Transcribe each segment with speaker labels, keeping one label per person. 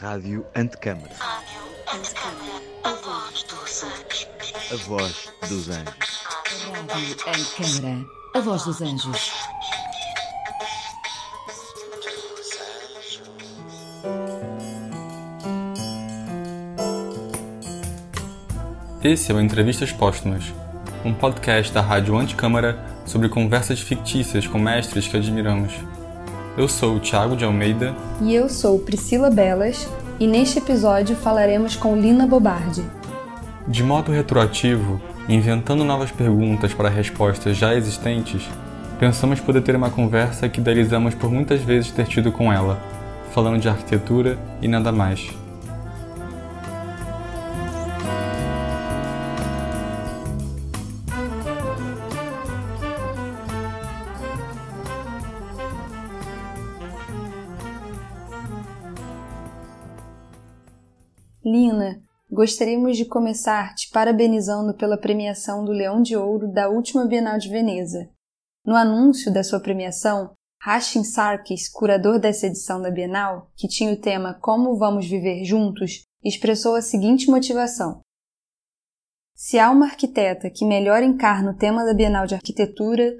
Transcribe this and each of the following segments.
Speaker 1: Rádio Antecâmara.
Speaker 2: Rádio Antecâmara, a voz dos anjos.
Speaker 1: A voz dos anjos.
Speaker 3: Rádio Antecâmara, a voz dos anjos.
Speaker 4: Esse é o Entrevistas Póstumas, um podcast da Rádio Anticâmara sobre conversas fictícias com mestres que admiramos. Eu sou o Thiago de Almeida
Speaker 5: E eu sou Priscila Belas e neste episódio falaremos com Lina Bobardi.
Speaker 4: De modo retroativo, inventando novas perguntas para respostas já existentes, pensamos poder ter uma conversa que idealizamos por muitas vezes ter tido com ela, falando de arquitetura e nada mais.
Speaker 5: Gostaríamos de começar te parabenizando pela premiação do Leão de Ouro da última Bienal de Veneza. No anúncio da sua premiação, Hashim Sarkis, curador dessa edição da Bienal, que tinha o tema Como Vamos Viver Juntos, expressou a seguinte motivação: Se há uma arquiteta que melhor encarna o tema da Bienal de Arquitetura,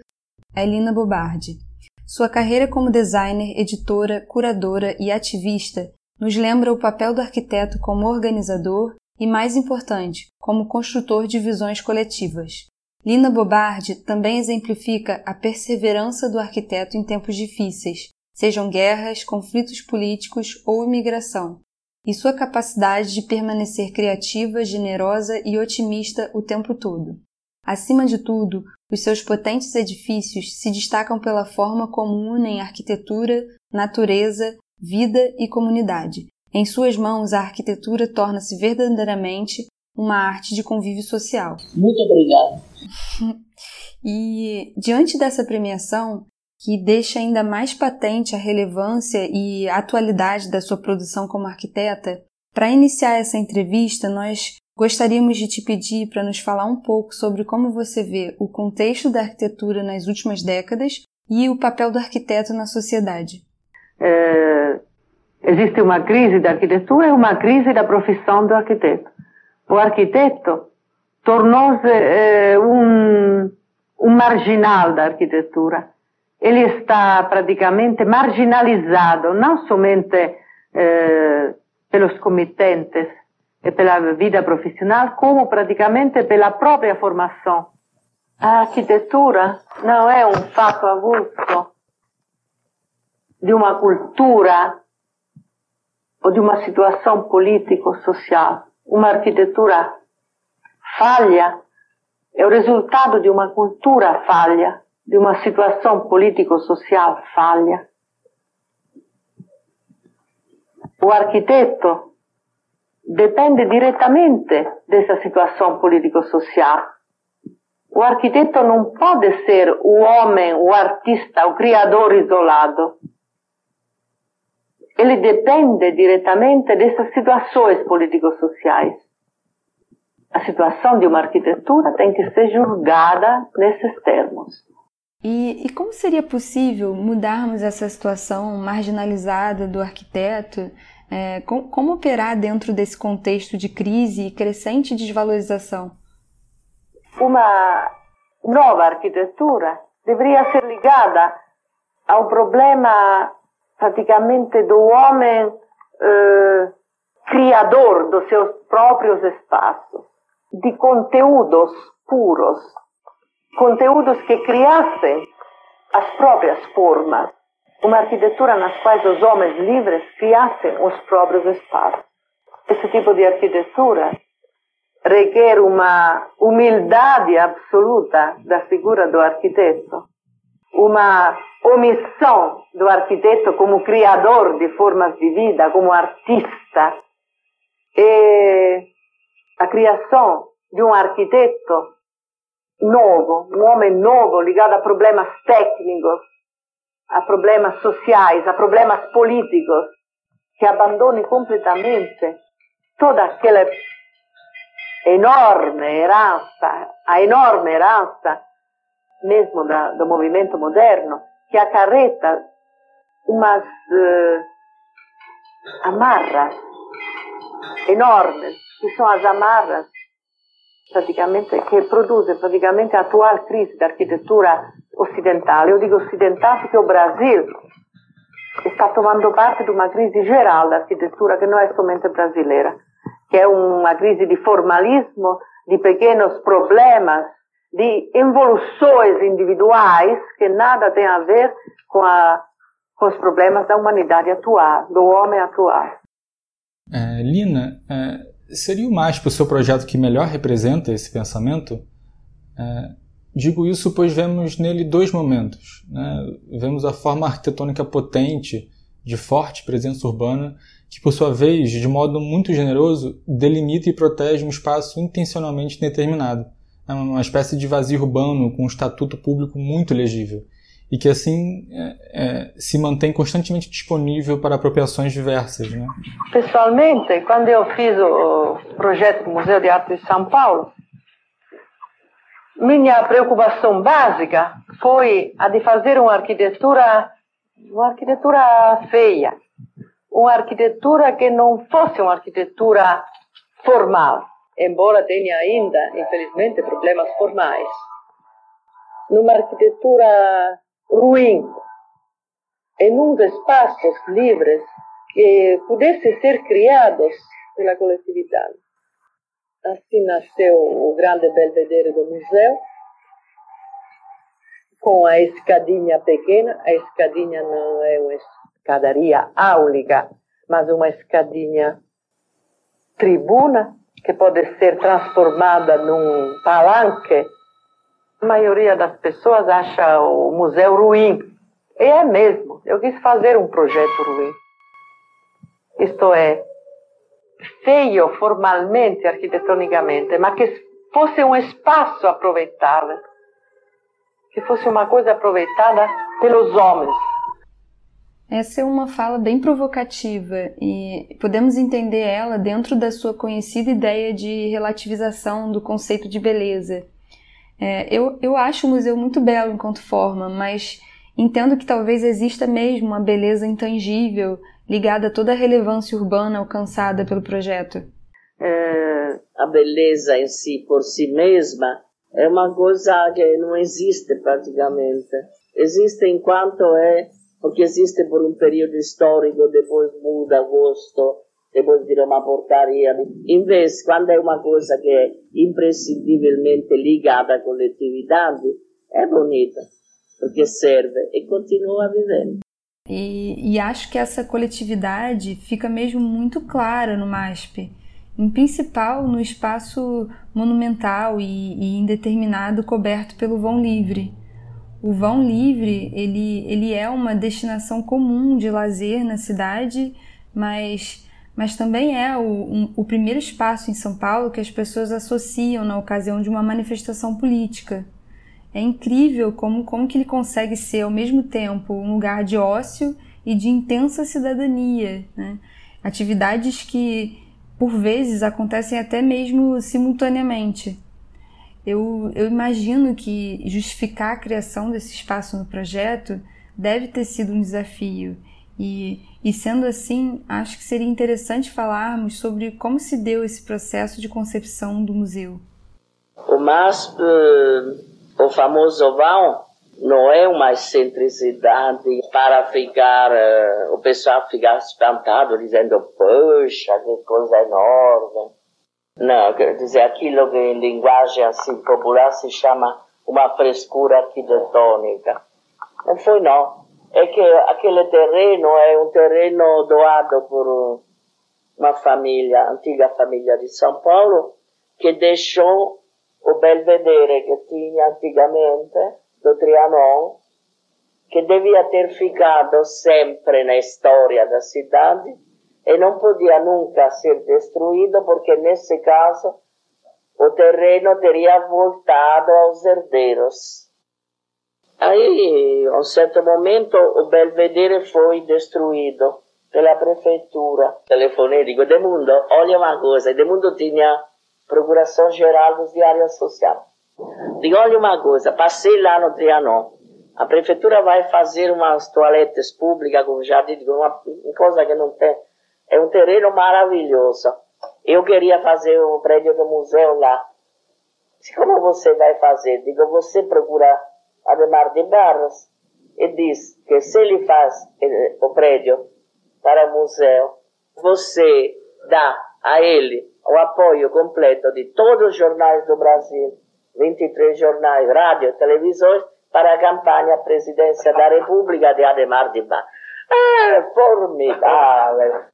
Speaker 5: é Lina Bobardi. Sua carreira como designer, editora, curadora e ativista nos lembra o papel do arquiteto como organizador e, mais importante, como construtor de visões coletivas. Lina Bobardi também exemplifica a perseverança do arquiteto em tempos difíceis, sejam guerras, conflitos políticos ou imigração, e sua capacidade de permanecer criativa, generosa e otimista o tempo todo. Acima de tudo, os seus potentes edifícios se destacam pela forma como unem arquitetura, natureza, vida e comunidade. Em suas mãos, a arquitetura torna-se verdadeiramente uma arte de convívio social.
Speaker 6: Muito obrigada.
Speaker 5: E diante dessa premiação, que deixa ainda mais patente a relevância e a atualidade da sua produção como arquiteta, para iniciar essa entrevista, nós gostaríamos de te pedir para nos falar um pouco sobre como você vê o contexto da arquitetura nas últimas décadas e o papel do arquiteto na sociedade.
Speaker 6: Eh, existe uma crise da arquitetura e uma crise da profissão do arquiteto. O arquiteto tornou-se eh, um, um marginal da arquitetura. Ele está praticamente marginalizado, não somente eh, pelos comitentes e pela vida profissional, como praticamente pela própria formação. A arquitetura não é um fato avulso de uma cultura ou de uma situação político-social. Uma arquitetura falha é o resultado de uma cultura falha, de uma situação político-social falha. O arquiteto depende diretamente dessa situação político-social. O arquiteto não pode ser o homem, o artista, o criador isolado ele depende diretamente dessas situações político-sociais. A situação de uma arquitetura tem que ser julgada nesses termos.
Speaker 5: E, e como seria possível mudarmos essa situação marginalizada do arquiteto? É, com, como operar dentro desse contexto de crise e crescente desvalorização?
Speaker 6: Uma nova arquitetura deveria ser ligada ao problema praticamente do homem eh, criador dos seus próprios espaços, de conteúdos puros, conteúdos que criassem as próprias formas, uma arquitetura nas quais os homens livres criassem os próprios espaços. Esse tipo de arquitetura requer uma humildade absoluta da figura do arquiteto, uma omissão do arquiteto como criador de formas de vida, como artista, e a criação de um arquiteto novo, um homem novo ligado a problemas técnicos, a problemas sociais, a problemas políticos, que abandone completamente toda aquela enorme herança, a enorme herança mesmo da, do movimento moderno, que acarreta umas uh, amarras enormes, que são as amarras praticamente, que produzem praticamente a atual crise da arquitetura ocidental. Eu digo ocidental porque o Brasil está tomando parte de uma crise geral da arquitetura que não é somente brasileira, que é uma crise de formalismo, de pequenos problemas, de evoluções individuais que nada tem a ver com, a, com os problemas da humanidade atual, do homem atual.
Speaker 4: É, Lina, é, seria o MASP o seu projeto que melhor representa esse pensamento? É, digo isso pois vemos nele dois momentos. Né? Vemos a forma arquitetônica potente, de forte presença urbana, que por sua vez, de modo muito generoso, delimita e protege um espaço intencionalmente determinado. É uma espécie de vazio urbano com um estatuto público muito legível e que assim é, é, se mantém constantemente disponível para apropriações diversas. Né?
Speaker 6: Pessoalmente, quando eu fiz o projeto do Museu de Arte de São Paulo, minha preocupação básica foi a de fazer uma arquitetura, uma arquitetura feia, uma arquitetura que não fosse uma arquitetura formal, embora tenha ainda, infelizmente, problemas formais. Numa arquitetura ruim, em uns espaços livres que pudessem ser criados pela coletividade. Assim nasceu o grande belvedere do museu, com a escadinha pequena. A escadinha não é uma escadaria áulica, mas uma escadinha tribuna, que pode ser transformada num palanque a maioria das pessoas acha o museu ruim. E é mesmo. Eu quis fazer um projeto ruim. Isto é, feio formalmente, arquitetonicamente, mas que fosse um espaço aproveitável. Que fosse uma coisa aproveitada pelos homens.
Speaker 5: Essa é uma fala bem provocativa e podemos entender ela dentro da sua conhecida ideia de relativização do conceito de beleza é, eu, eu acho o museu muito belo enquanto forma, mas entendo que talvez exista mesmo uma beleza intangível ligada a toda a relevância urbana alcançada pelo projeto.
Speaker 7: É, a beleza em si, por si mesma, é uma coisa que não existe praticamente. Existe enquanto é, porque existe por um período histórico, depois muda gosto, depois vira uma porcaria. Em vez, quando é uma coisa que é imprescindivelmente ligada à coletividade, é bonita, porque serve e continua viver.
Speaker 5: E, e acho que essa coletividade fica mesmo muito clara no MASP, em principal no espaço monumental e, e indeterminado coberto pelo vão livre. O vão livre ele, ele é uma destinação comum de lazer na cidade, mas mas também é o, um, o primeiro espaço em São Paulo que as pessoas associam na ocasião de uma manifestação política. É incrível como, como que ele consegue ser ao mesmo tempo um lugar de ócio e de intensa cidadania. Né? Atividades que, por vezes, acontecem até mesmo simultaneamente. Eu, eu imagino que justificar a criação desse espaço no projeto deve ter sido um desafio. E e sendo assim, acho que seria interessante falarmos sobre como se deu esse processo de concepção do museu.
Speaker 7: O MASP, o famoso vão, não é uma excentricidade para ficar, uh, o pessoal ficar espantado, dizendo, poxa, que coisa enorme. Não, quer dizer, aquilo que em linguagem assim popular se chama uma frescura arquitetônica. Não foi não é que aquele terreno é um terreno doado por uma família, antiga família de São Paulo, que deixou o belvedere que tinha antigamente, do Trianon, que devia ter ficado sempre na história da cidade e não podia nunca ser destruído, porque nesse caso o terreno teria voltado aos herdeiros. Aí, a um certo momento, o Belvedere foi destruído pela prefeitura. Telefonei e digo, Demundo, olha uma coisa. Demundo tinha Procuração Geral dos Diários Sociais. Digo, olha uma coisa, passei lá no Trianon. A prefeitura vai fazer umas toaletes públicas com jardim, uma coisa que não tem terreno maravilhoso. Eu queria fazer o prédio do museu lá. Como você vai fazer? Digo, você procura Ademar de Barros e diz que se ele faz eh, o prédio para o museu, você dá a ele o apoio completo de todos os jornais do Brasil, 23 jornais, rádio, televisões, para a campanha à presidência da República de Ademar de Barros. É formidável.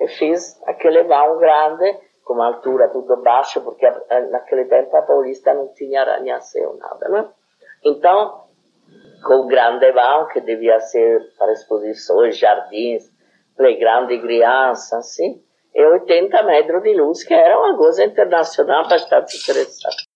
Speaker 7: E fiz aquele vão grande, com uma altura tudo baixo, porque naquele tempo a Paulista não tinha arranha-céu, nada, né? Então, com o grande vão, que devia ser para exposições, jardins, playground de crianças, assim, e 80 metros de luz, que era uma coisa internacional bastante interessante.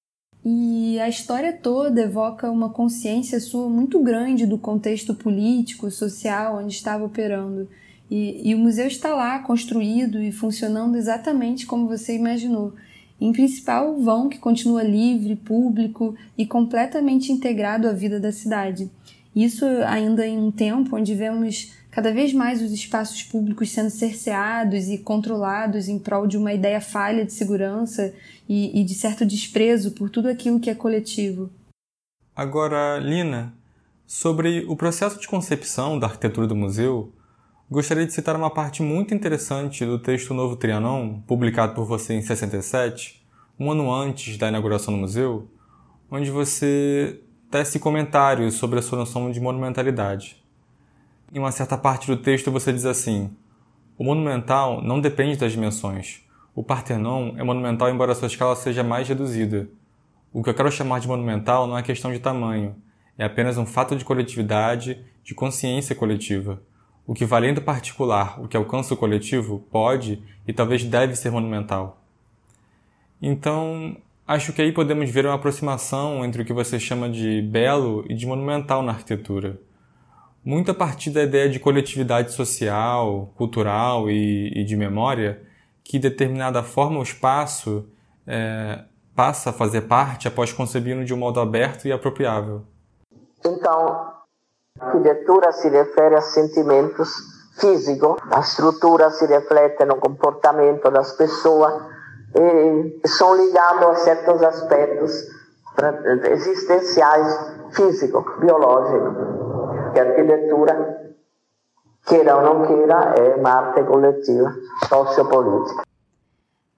Speaker 5: E a história toda evoca uma consciência sua muito grande do contexto político, social onde estava operando. E, e, o museu está lá, construído e funcionando exatamente como você imaginou. Em principal, o vão que continua livre, público e completamente integrado à vida da cidade. Isso ainda em um tempo onde vemos cada vez mais os espaços públicos sendo cerceados e controlados em prol de uma ideia falha de segurança e, e de certo desprezo por tudo aquilo que é coletivo.
Speaker 4: Agora, Lina, sobre o processo de concepção da arquitetura do museu, gostaria de citar uma parte muito interessante do texto Novo Trianon, publicado por você em 67, um ano antes da inauguração do museu, onde você tece comentários sobre a sua noção de monumentalidade. Em uma certa parte do texto você diz assim: O monumental não depende das dimensões. O Partenon é monumental embora sua escala seja mais reduzida. O que eu quero chamar de monumental não é questão de tamanho, é apenas um fato de coletividade, de consciência coletiva. O que além do particular, o que alcança o coletivo, pode e talvez deve ser monumental. Então, acho que aí podemos ver uma aproximação entre o que você chama de belo e de monumental na arquitetura muito a partir da ideia de coletividade social, cultural e, e de memória, que determinada forma o espaço é, passa a fazer parte após concebido de um modo aberto e apropriável.
Speaker 7: Então, arquitetura se refere a sentimentos físicos, a estrutura se reflete no comportamento das pessoas e são ligados a certos aspectos existenciais físicos, biológicos que a arquitetura, queira ou não queira, é uma arte coletiva sociopolítica.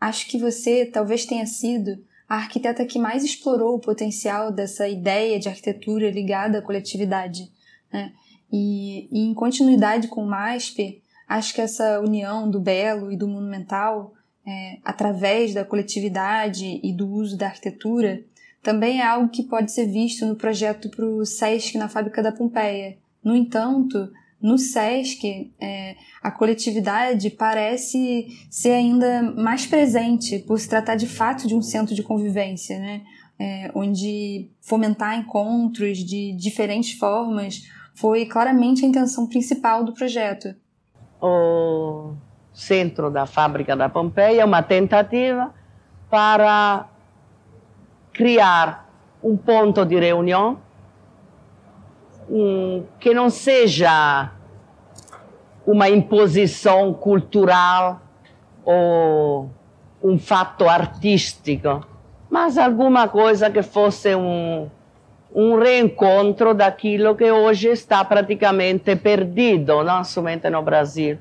Speaker 5: Acho que você talvez tenha sido a arquiteta que mais explorou o potencial dessa ideia de arquitetura ligada à coletividade. Né? E, e, em continuidade com o MASP, acho que essa união do belo e do monumental, é, através da coletividade e do uso da arquitetura, também é algo que pode ser visto no projeto para o SESC na Fábrica da Pompeia. No entanto, no SESC, é, a coletividade parece ser ainda mais presente, por se tratar de fato de um centro de convivência, né? É, onde fomentar encontros de diferentes formas foi claramente a intenção principal do projeto.
Speaker 6: O centro da fábrica da Pompeia é uma tentativa para criar um ponto de reunião um, que não seja uma imposição cultural ou um fato artístico, mas alguma coisa que fosse um, um reencontro daquilo que hoje está praticamente perdido, não somente no Brasil,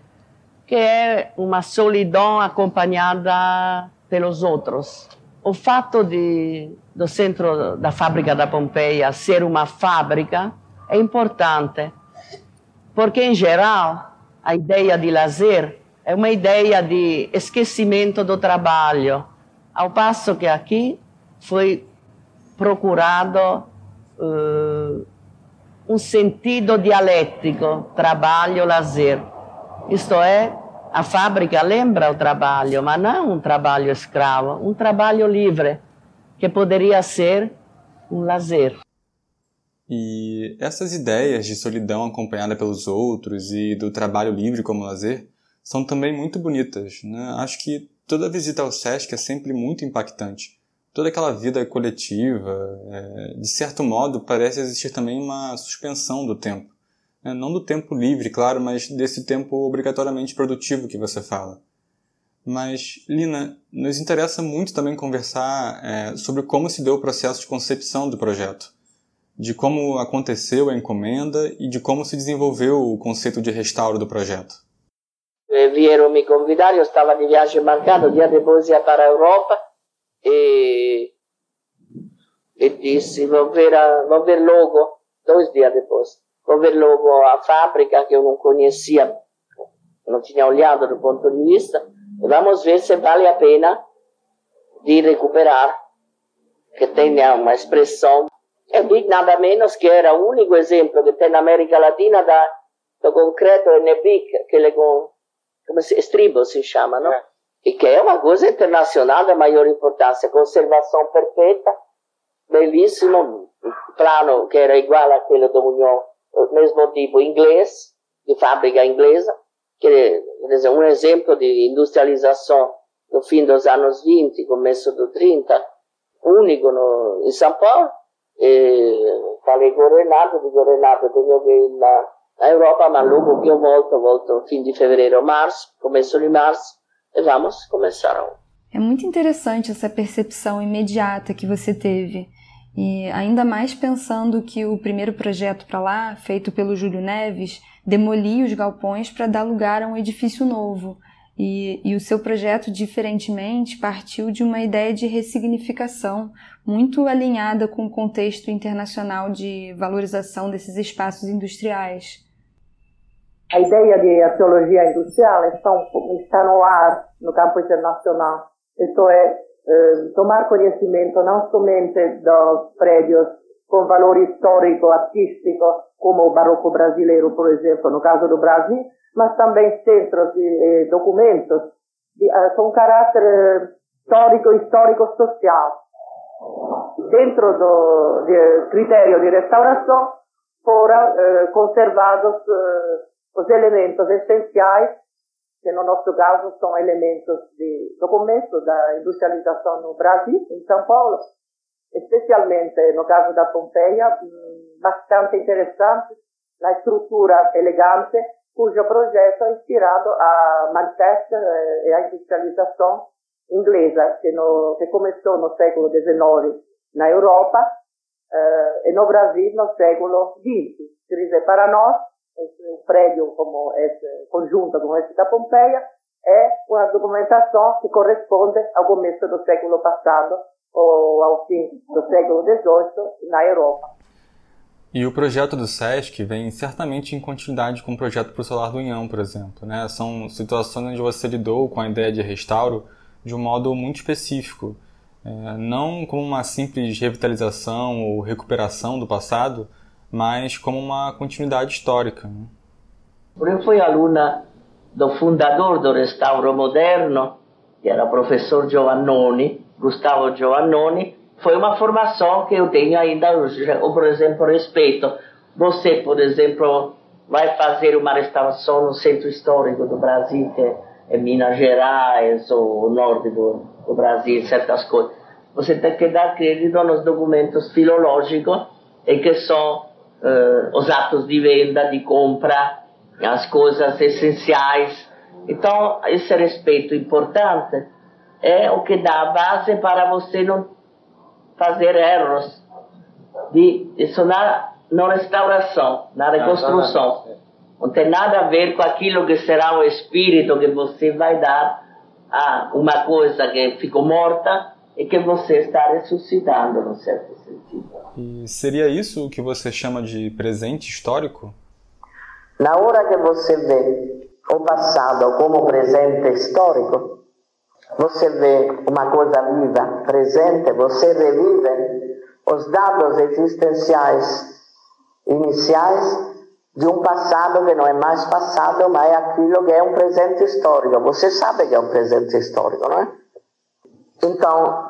Speaker 6: que é uma solidão acompanhada pelos outros. O fato de, do centro da fábrica da Pompeia ser uma fábrica é importante, porque, em geral, a ideia de lazer é uma ideia de esquecimento do trabalho, ao passo que aqui foi procurado uh, um sentido dialético, trabalho-lazer. Isto é, a fábrica lembra o trabalho, mas não um trabalho escravo, um trabalho livre, que poderia ser um lazer.
Speaker 4: E essas ideias de solidão acompanhada pelos outros e do trabalho livre como lazer são também muito bonitas. Né? Acho que toda visita ao SESC é sempre muito impactante. Toda aquela vida coletiva, é, de certo modo, parece existir também uma suspensão do tempo né? não do tempo livre, claro, mas desse tempo obrigatoriamente produtivo que você fala. Mas, Lina, nos interessa muito também conversar é, sobre como se deu o processo de concepção do projeto, de como aconteceu a encomenda e de como se desenvolveu o conceito de restauro do projeto.
Speaker 7: Vieram me convidar, eu estava de viagem marcado, dia depois ia para a Europa e, e a, vou ver logo, dois dias depois, vou ver logo a fábrica que eu não conhecia, não tinha olhado do ponto de vista Vamos ver se vale a pena de recuperar, que tenha uma expressão. Eu vi nada menos que era o único exemplo que tem na América Latina da, do concreto NBIC, que ele com, como se, estribo se chama, não? É. E que é uma coisa internacional da maior importância, conservação perfeita, belíssimo, plano que era igual àquele do Munhão, mesmo tipo inglês, de fábrica inglesa, que dizer, um exemplo de industrialização no fim dos anos 20, começo do 30, único no, em São Paulo. E falei com o Renato, digo, Renato, tenho que ir na, na Europa, mas logo que eu volto, volto fim de fevereiro, março, começo de março, e vamos começar.
Speaker 5: É muito interessante essa percepção imediata que você teve. E ainda mais pensando que o primeiro projeto para lá, feito pelo Júlio Neves, demolia os galpões para dar lugar a um edifício novo. E, e, o seu projeto, diferentemente, partiu de uma ideia de ressignificação muito alinhada com o contexto internacional de valorização desses espaços industriais.
Speaker 8: A ideia de arqueologia industrial está, está no ar no campo internacional. Isto é, eh, tomar conhecimento não somente dos prédios com valor histórico, artístico, como o barroco brasileiro, por exemplo, no caso do Brasil, mas também centros eh, documentos de, eh, com caráter eh, histórico, histórico-social. Dentro do de, critério de restauração foram eh, conservados os elementos essenciais, que no nosso caso são elementos de documento da industrialização no Brasil, em São Paulo, especialmente no caso da Pompeia, mm, bastante interessante, na estrutura elegante, cujo projeto é inspirado a Manchester eh, e a industrialização inglesa, que, no, que começou no século XIX na Europa eh, e no Brasil no século XX. Quer dizer, para nós, um prédio como esse, conjunto como esse da Pompeia, é uma documentação que corresponde ao começo do século passado ou ao fim do século XVIII na Europa.
Speaker 4: E o projeto do SESC vem certamente em continuidade com o projeto para o Solar do Unhão, por exemplo. Né? São situações onde você lidou com a ideia de restauro de um modo muito específico, é, não como uma simples revitalização ou recuperação do passado, mas como uma continuidade histórica. Né?
Speaker 7: Eu fui aluna do fundador do restauro moderno, que era o professor Giovannoni, Gustavo Giovannoni, foi uma formação que eu tenho ainda hoje. Ou, por exemplo, respeito. Você, por exemplo, vai fazer uma restauração no centro histórico do Brasil, que é Minas Gerais ou norte do, do Brasil, certas coisas. Você tem que dar crédito nos documentos filológicos, e que são uh, os atos de venda, de compra, as coisas essenciais. Então, esse respeito importante é o que dá a base para você não fazer erros de isso na, na restauração, na reconstrução. Não tem nada a ver com aquilo que será o espírito que você vai dar a uma coisa que ficou morta e que você está ressuscitando, no certo sentido.
Speaker 4: E seria isso o que você chama de presente histórico?
Speaker 7: Na hora que você vê o passado como presente histórico, você vê uma coisa viva, presente, você revive os dados existenciais iniciais de um passado que não é mais passado, mas é aquilo que é um presente histórico. Você sabe que é um presente histórico, não é? Então,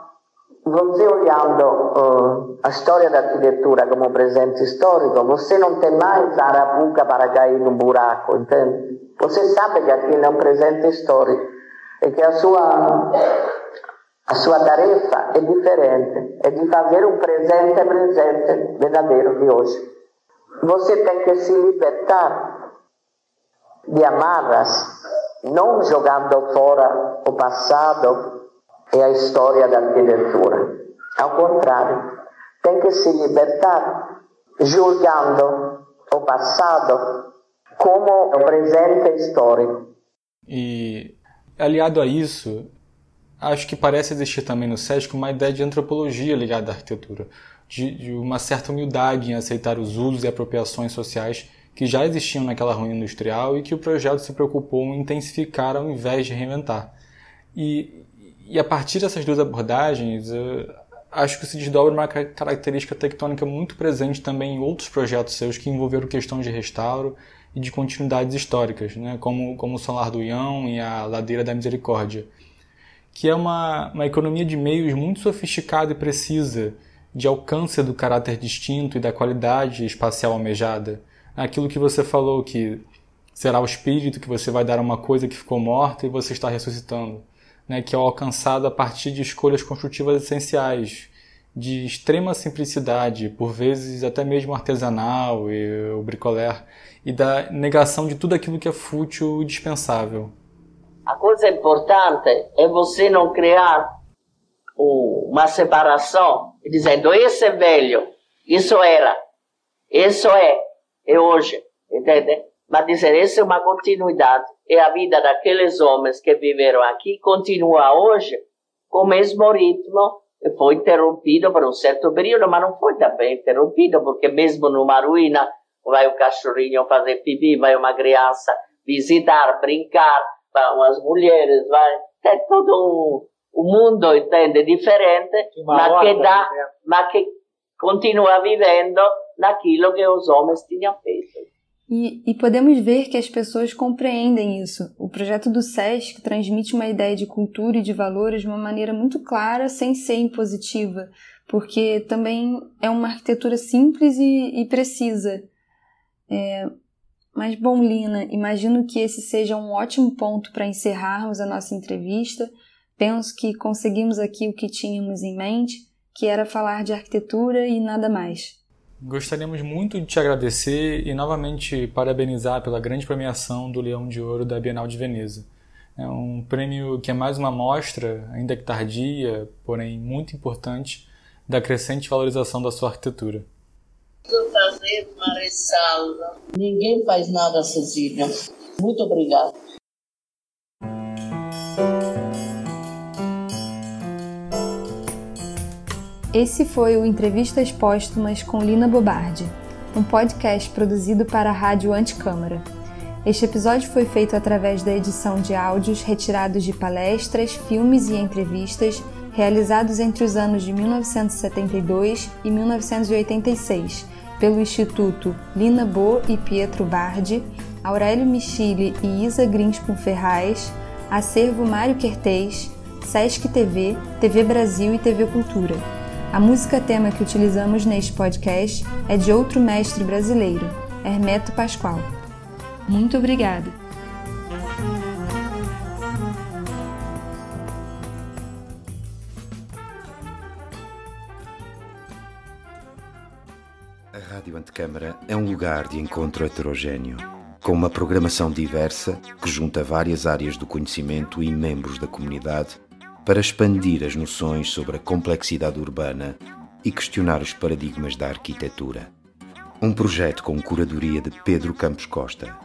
Speaker 7: você olhando uh, a da arquitetura como presente histórico, você não tem mais arapuca para cair num buraco, entende? Você sabe que aquilo é um presente histórico e que a sua, a sua tarefa é diferente, é de fazer um presente presente verdadeiro de hoje. Você tem que se libertar de amarras não jogando fora o passado e a história da arquitetura. Ao contrário, tem que se libertar, julgando o passado como o presente histórico.
Speaker 4: E aliado a isso, acho que parece existir também no SESC uma ideia de antropologia ligada à arquitetura, de, de uma certa humildade em aceitar os usos e apropriações sociais que já existiam naquela ruína industrial e que o projeto se preocupou em intensificar ao invés de reinventar. E, e a partir dessas duas abordagens, acho que se desdobra uma característica tectônica muito presente também em outros projetos seus que envolveram questões de restauro e de continuidades históricas, né? como, como o Solar do Ião e a Ladeira da Misericórdia, que é uma, uma economia de meios muito sofisticada e precisa, de alcance do caráter distinto e da qualidade espacial almejada. Aquilo que você falou, que será o espírito que você vai dar a uma coisa que ficou morta e você está ressuscitando né, que é alcançado a partir de escolhas construtivas essenciais, de extrema simplicidade, por vezes até mesmo artesanal e o bricolé, e da negação de tudo aquilo que é fútil e dispensável.
Speaker 7: A coisa importante é você não criar uma separação, dizendo esse é velho, isso era, isso é, é hoje, entende? Mas dizer, essa é uma continuidade e a vida daqueles homens que viveram aqui continua hoje com o mesmo ritmo foi interrompido por um certo período, mas não foi também interrompido, porque mesmo numa ruína vai o cachorrinho fazer pipi, vai uma criança visitar, brincar, vão as mulheres, vai... É todo um, um mundo, entende, diferente, mas que, dá, mas que continua vivendo naquilo que os homens tinham feito.
Speaker 5: E, e, podemos ver que as pessoas compreendem isso. O projeto do SESC transmite uma ideia de cultura e de valores de uma maneira muito clara, sem ser impositiva, porque também é uma arquitetura simples e, e precisa. É, mas, bom, Lina, imagino que esse seja um ótimo ponto para encerrarmos a nossa entrevista. Penso que conseguimos aqui o que tínhamos em mente, que era falar de arquitetura e nada mais.
Speaker 4: Gostaríamos muito de te agradecer e novamente parabenizar pela grande premiação do Leão de Ouro da Bienal de Veneza. É um prêmio que é mais uma mostra, ainda que tardia, porém muito importante, da crescente valorização da sua arquitetura.
Speaker 7: Fazer uma ressalva. Ninguém faz nada sozinho. Muito obrigado.
Speaker 5: Esse foi o Entrevistas Póstumas com Lina Bobardi, um podcast produzido para a Rádio Anticâmara. Este episódio foi feito através da edição de áudios retirados de palestras, filmes e entrevistas realizados entre os anos de 1972 e 1986 pelo Instituto Lina Bo e Pietro Bardi, Aurélio Michile e Isa Grinspoon Ferraz, Acervo Mário Quertez, Sesc TV, TV Brasil e TV Cultura. A música tema que utilizamos neste podcast é de outro mestre brasileiro, Hermeto Pascoal. Muito obrigada!
Speaker 1: A Rádio Antecâmara é um lugar de encontro heterogêneo, com uma programação diversa que junta várias áreas do conhecimento e membros da comunidade para expandir as noções sobre a complexidade urbana e questionar os paradigmas da arquitetura. Um projeto com curadoria de Pedro Campos Costa